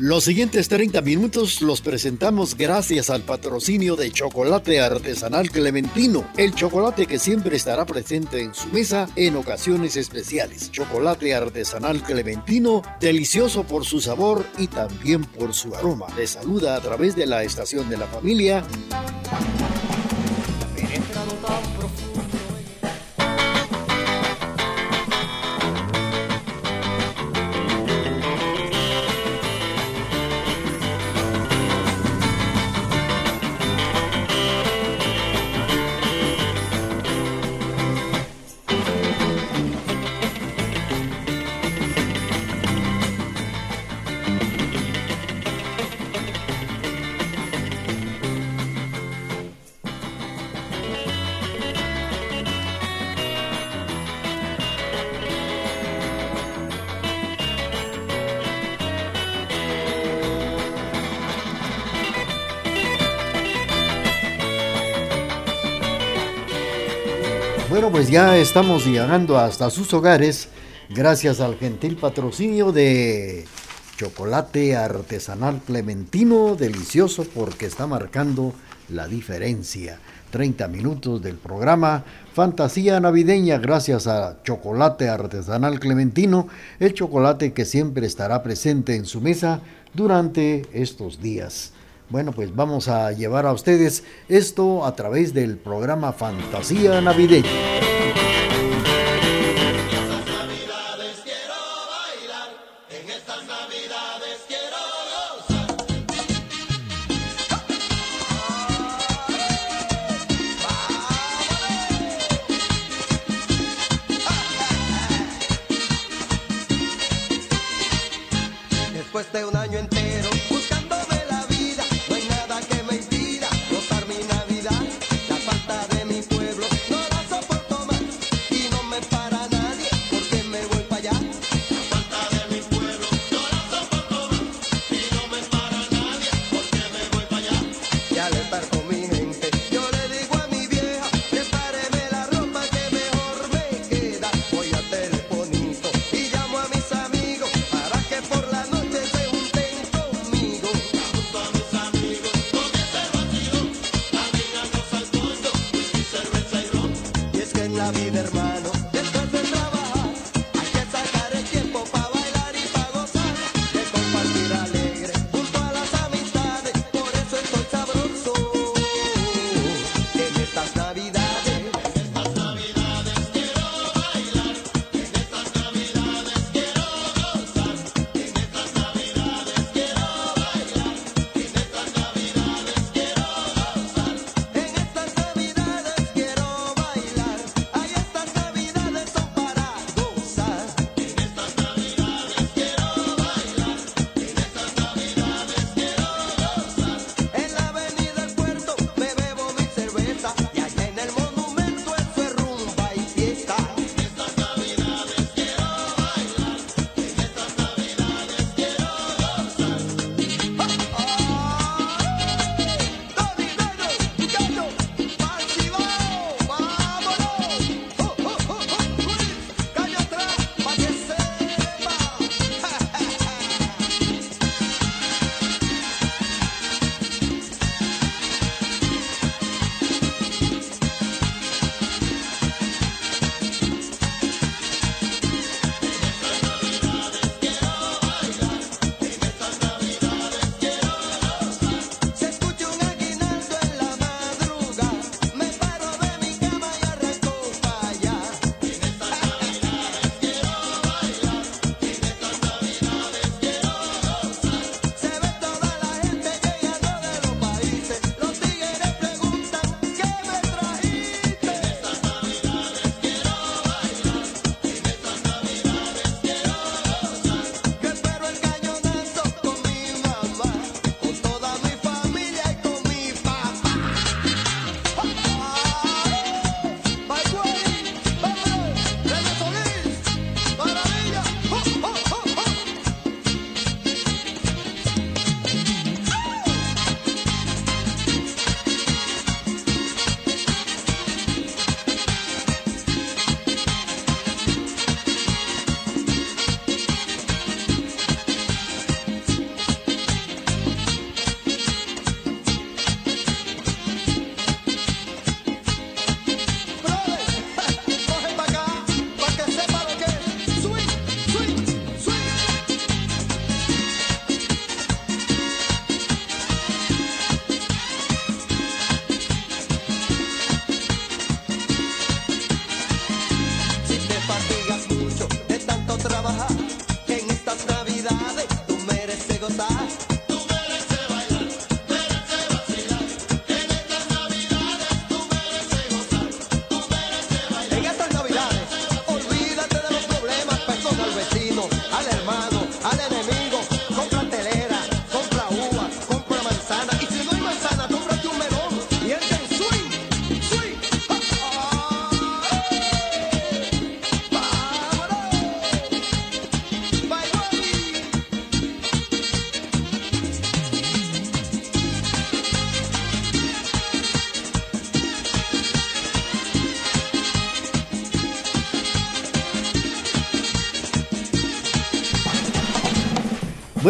Los siguientes 30 minutos los presentamos gracias al patrocinio de Chocolate Artesanal Clementino, el chocolate que siempre estará presente en su mesa en ocasiones especiales. Chocolate Artesanal Clementino, delicioso por su sabor y también por su aroma. Le saluda a través de la estación de la familia. Pues ya estamos llegando hasta sus hogares gracias al gentil patrocinio de chocolate artesanal clementino, delicioso porque está marcando la diferencia. 30 minutos del programa Fantasía Navideña gracias a Chocolate Artesanal Clementino, el chocolate que siempre estará presente en su mesa durante estos días. Bueno, pues vamos a llevar a ustedes esto a través del programa Fantasía Navideña.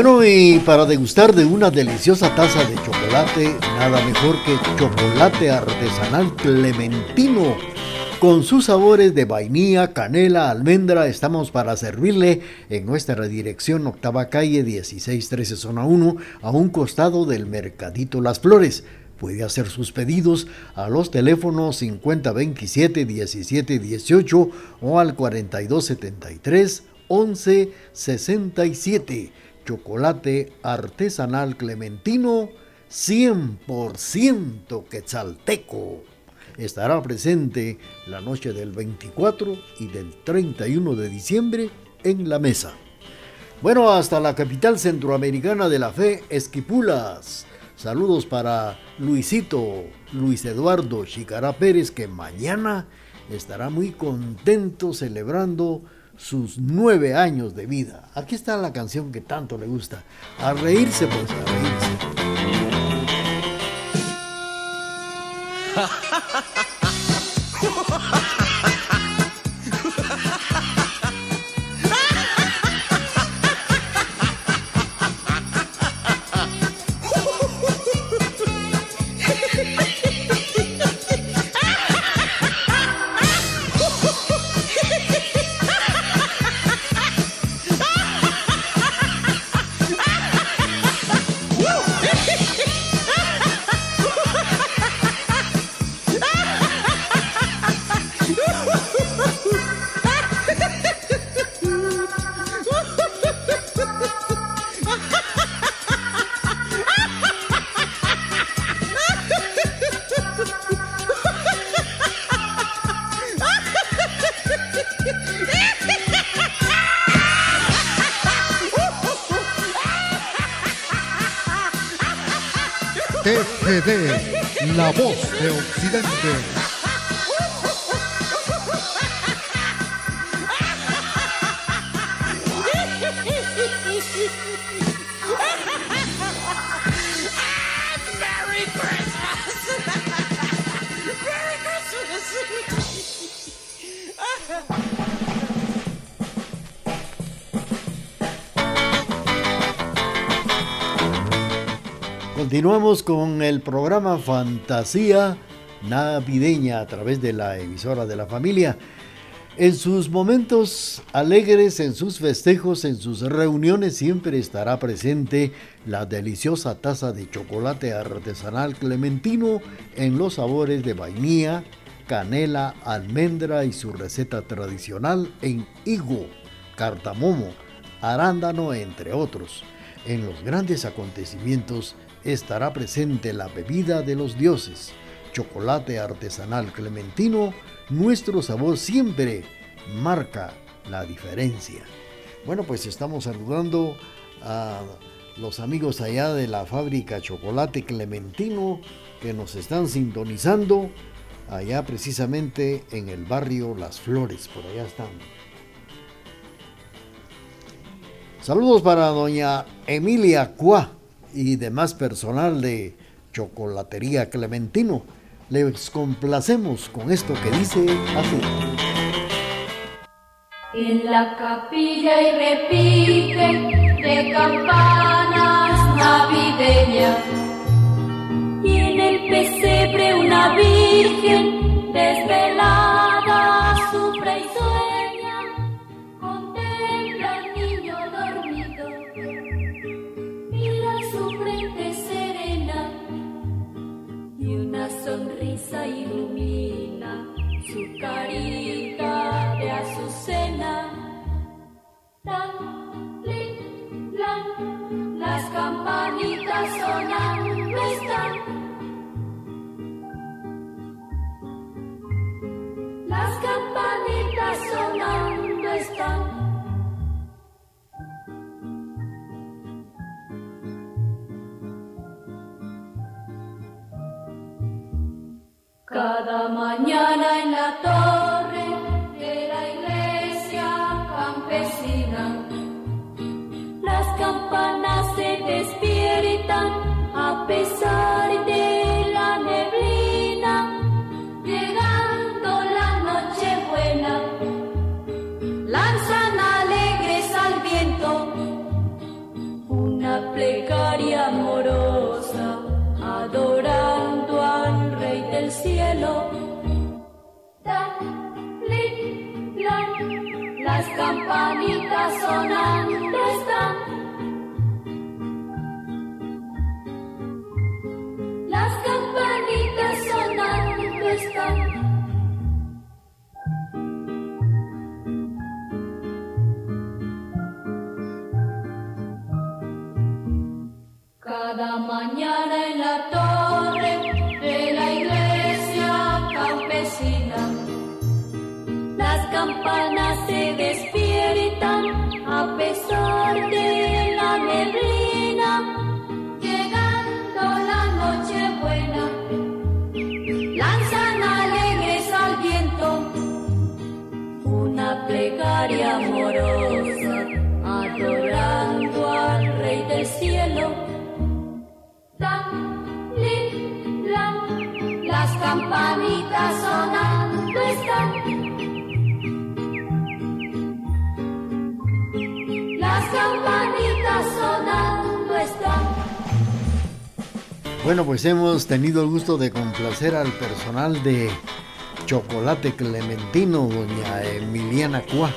Bueno, y para degustar de una deliciosa taza de chocolate, nada mejor que chocolate artesanal clementino. Con sus sabores de vainilla, canela, almendra, estamos para servirle en nuestra dirección Octava Calle 1613 Zona 1, a un costado del Mercadito Las Flores. Puede hacer sus pedidos a los teléfonos 5027 1718 o al 4273 1167 chocolate artesanal clementino 100% quetzalteco. Estará presente la noche del 24 y del 31 de diciembre en la mesa. Bueno, hasta la capital centroamericana de la fe, Esquipulas. Saludos para Luisito, Luis Eduardo Chicará Pérez, que mañana estará muy contento celebrando sus nueve años de vida. Aquí está la canción que tanto le gusta. A reírse, pues, a reírse. la voz de Occidente. Continuamos con el programa Fantasía Navideña a través de la emisora de la familia. En sus momentos alegres, en sus festejos, en sus reuniones, siempre estará presente la deliciosa taza de chocolate artesanal clementino en los sabores de vainilla, canela, almendra y su receta tradicional en higo, cartamomo, arándano, entre otros. En los grandes acontecimientos estará presente la bebida de los dioses, chocolate artesanal clementino, nuestro sabor siempre marca la diferencia. Bueno, pues estamos saludando a los amigos allá de la fábrica Chocolate Clementino que nos están sintonizando allá precisamente en el barrio Las Flores, por allá están. Saludos para doña Emilia Cuá y demás personal de Chocolatería Clementino. Les complacemos con esto que dice así. En la capilla y repique de campanas navideñas las campanitas sonando están. Cada mañana en la torre de la iglesia campesina, las campanas se despiertan a pesar cielo. Tan, lin, lan, las campanitas sonando están. Las campanitas sonando están. Cada mañana en la torre campanas se despiertan a pesar de la neblina, Bueno, pues hemos tenido el gusto de complacer al personal de Chocolate Clementino, doña Emiliana Cuá,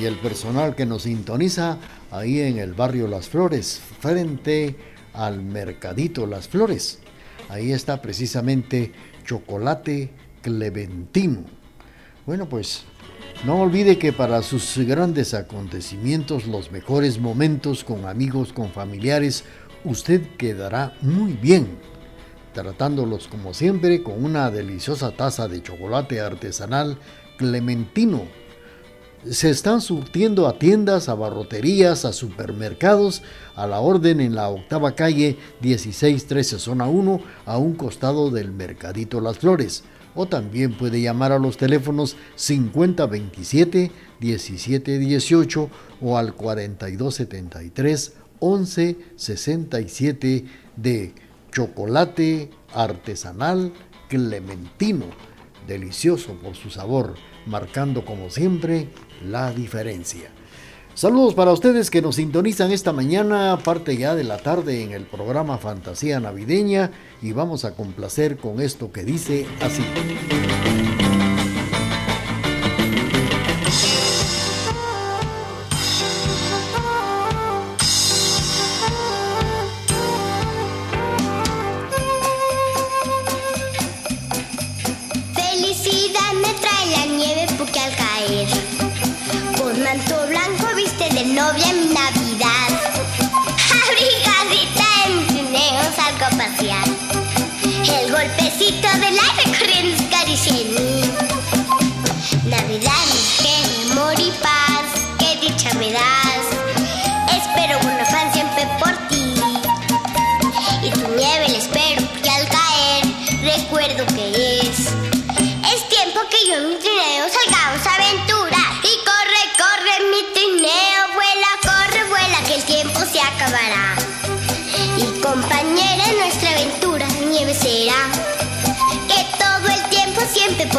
y el personal que nos sintoniza ahí en el barrio Las Flores, frente al Mercadito Las Flores. Ahí está precisamente Chocolate Clementino. Bueno, pues no olvide que para sus grandes acontecimientos, los mejores momentos con amigos, con familiares, usted quedará muy bien, tratándolos como siempre con una deliciosa taza de chocolate artesanal clementino. Se están surtiendo a tiendas, a barroterías, a supermercados, a la orden en la octava calle 1613 zona 1, a un costado del Mercadito Las Flores o también puede llamar a los teléfonos 5027 1718 o al 4273 1167 de chocolate artesanal clementino, delicioso por su sabor, marcando como siempre la diferencia. Saludos para ustedes que nos sintonizan esta mañana, parte ya de la tarde en el programa Fantasía Navideña y vamos a complacer con esto que dice así.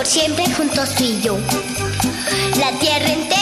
Por siempre juntos tú y yo. La tierra entera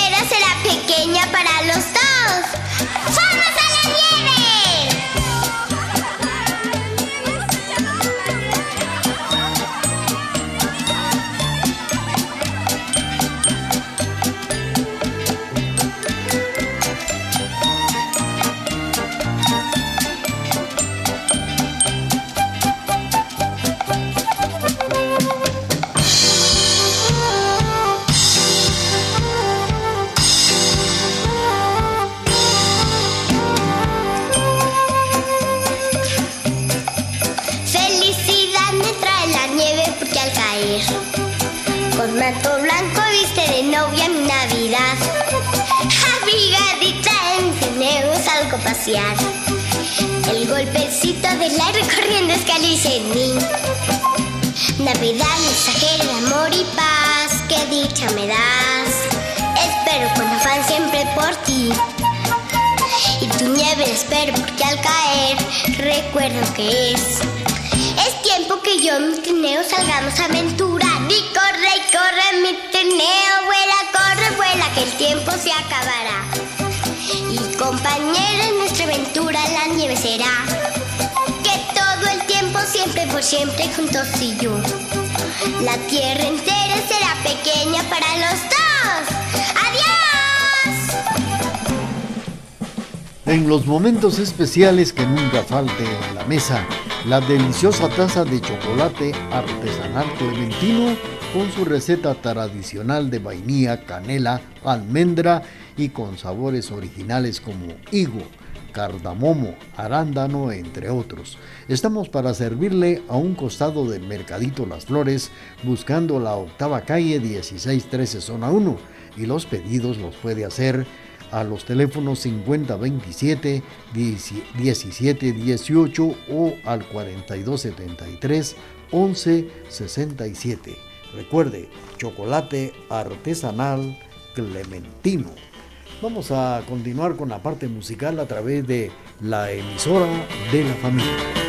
espero porque al caer recuerdo que es. Es tiempo que yo y mi trineo salgamos a aventurar. Y corre y corre mi trineo, vuela, corre, vuela, que el tiempo se acabará. Y compañera en nuestra aventura la nieve será. Que todo el tiempo, siempre por siempre, juntos y yo. La tierra entera será pequeña para los dos. En los momentos especiales que nunca falte en la mesa, la deliciosa taza de chocolate artesanal clementino con su receta tradicional de vainilla, canela, almendra y con sabores originales como higo, cardamomo, arándano, entre otros. Estamos para servirle a un costado del Mercadito Las Flores, buscando la octava calle 1613 zona 1, y los pedidos los puede hacer a los teléfonos 5027 1718 o al 4273 1167. Recuerde, chocolate artesanal clementino. Vamos a continuar con la parte musical a través de la emisora de la familia.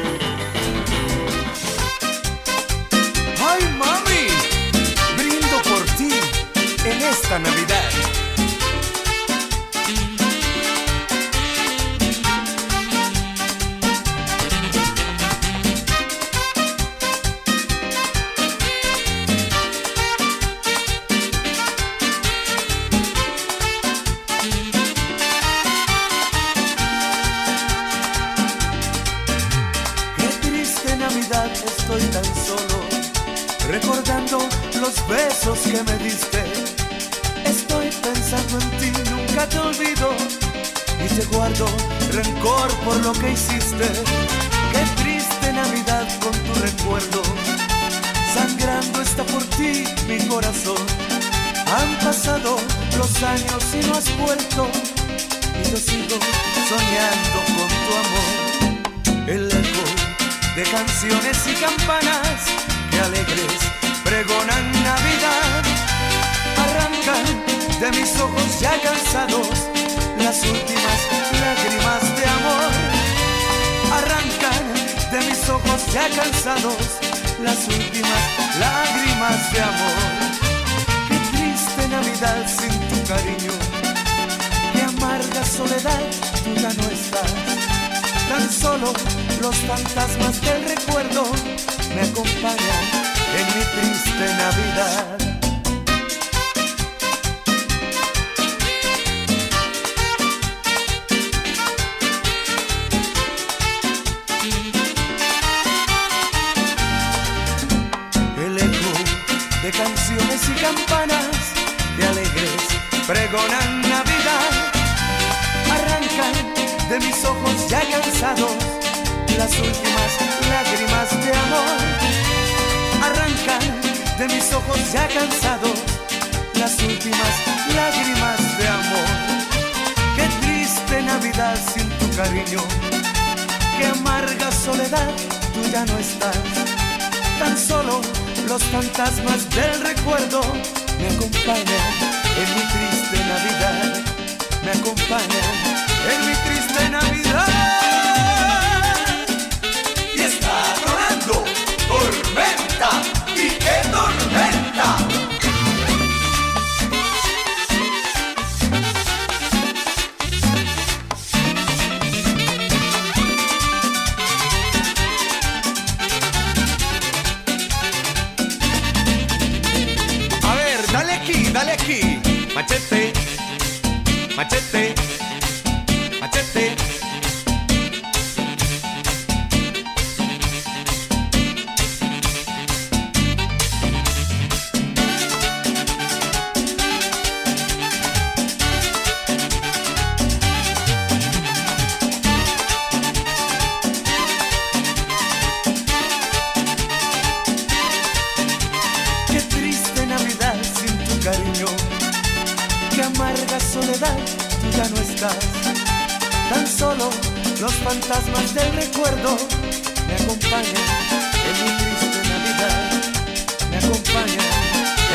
Años y no has vuelto, y yo sigo soñando con tu amor el eco de canciones y campanas que alegres pregonan Navidad. Arrancan de mis ojos ya cansados las últimas lágrimas de amor. Arrancan de mis ojos ya cansados las últimas lágrimas de amor. Navidad sin tu cariño, qué amarga soledad tú ya no estás tan solo los fantasmas del recuerdo me acompañan en mi triste Navidad. Navidad arrancan de mis ojos ya cansados las últimas lágrimas de amor. Arrancan de mis ojos ya cansados las últimas lágrimas de amor. Qué triste Navidad sin tu cariño, qué amarga soledad, tú ya no estás. Tan solo los fantasmas del recuerdo me acompañan en mi triste Navidad, me acompañan Tan solo los fantasmas del recuerdo me acompañan en mi triste Navidad. Me acompañan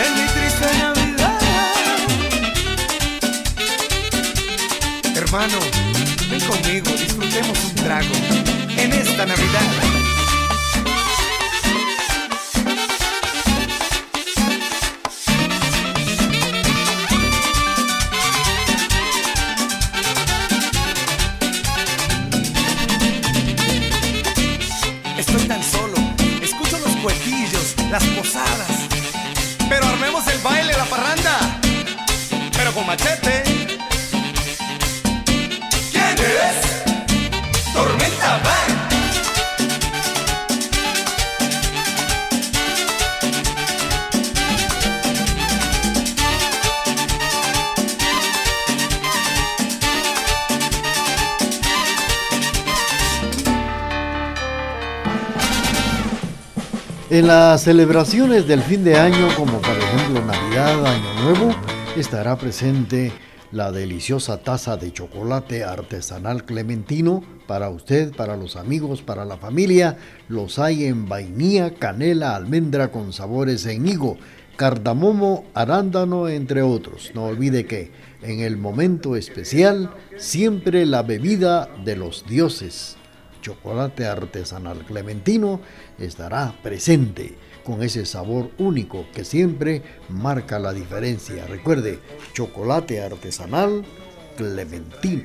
en mi triste Navidad. Hermano, ven conmigo, disfrutemos un trago en esta Navidad. En las celebraciones del fin de año, como por ejemplo Navidad, Año Nuevo, estará presente la deliciosa taza de chocolate artesanal clementino para usted, para los amigos, para la familia. Los hay en vainilla, canela, almendra con sabores en higo, cardamomo, arándano, entre otros. No olvide que en el momento especial, siempre la bebida de los dioses chocolate artesanal clementino estará presente con ese sabor único que siempre marca la diferencia. Recuerde, chocolate artesanal clementino.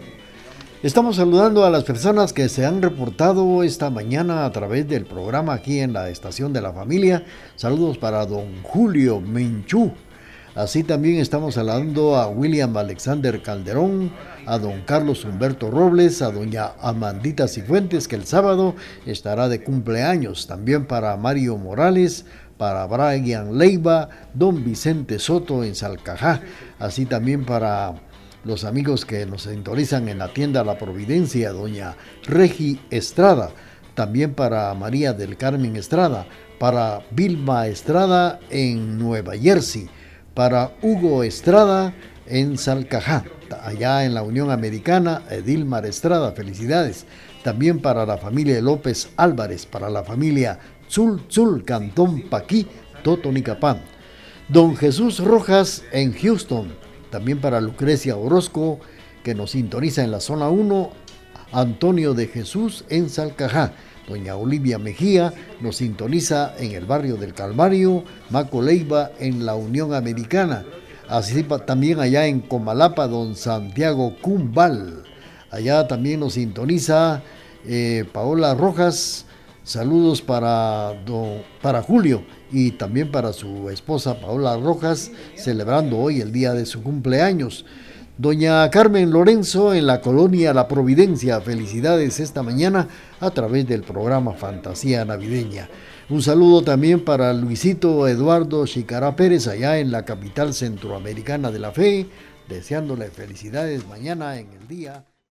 Estamos saludando a las personas que se han reportado esta mañana a través del programa aquí en la Estación de la Familia. Saludos para don Julio Menchú. Así también estamos saludando a William Alexander Calderón, a don Carlos Humberto Robles, a doña Amandita Cifuentes, que el sábado estará de cumpleaños. También para Mario Morales, para Brian Leiva, don Vicente Soto en Salcajá. Así también para los amigos que nos sintonizan en la tienda La Providencia, doña Regi Estrada. También para María del Carmen Estrada, para Vilma Estrada en Nueva Jersey, para Hugo Estrada en Salcajá allá en la Unión Americana, Edilmar Estrada, felicidades. También para la familia López Álvarez, para la familia Zul Zul, Cantón Paquí, Totonicapán. Don Jesús Rojas en Houston, también para Lucrecia Orozco, que nos sintoniza en la zona 1, Antonio de Jesús en Salcajá. Doña Olivia Mejía nos sintoniza en el barrio del Calvario, Maco Leiva en la Unión Americana. Así también allá en Comalapa, don Santiago Cumbal. Allá también nos sintoniza eh, Paola Rojas. Saludos para, para Julio y también para su esposa Paola Rojas, celebrando hoy el día de su cumpleaños. Doña Carmen Lorenzo en la colonia La Providencia, felicidades esta mañana a través del programa Fantasía Navideña. Un saludo también para Luisito Eduardo Chicará Pérez, allá en la capital centroamericana de la fe, deseándole felicidades mañana en el día.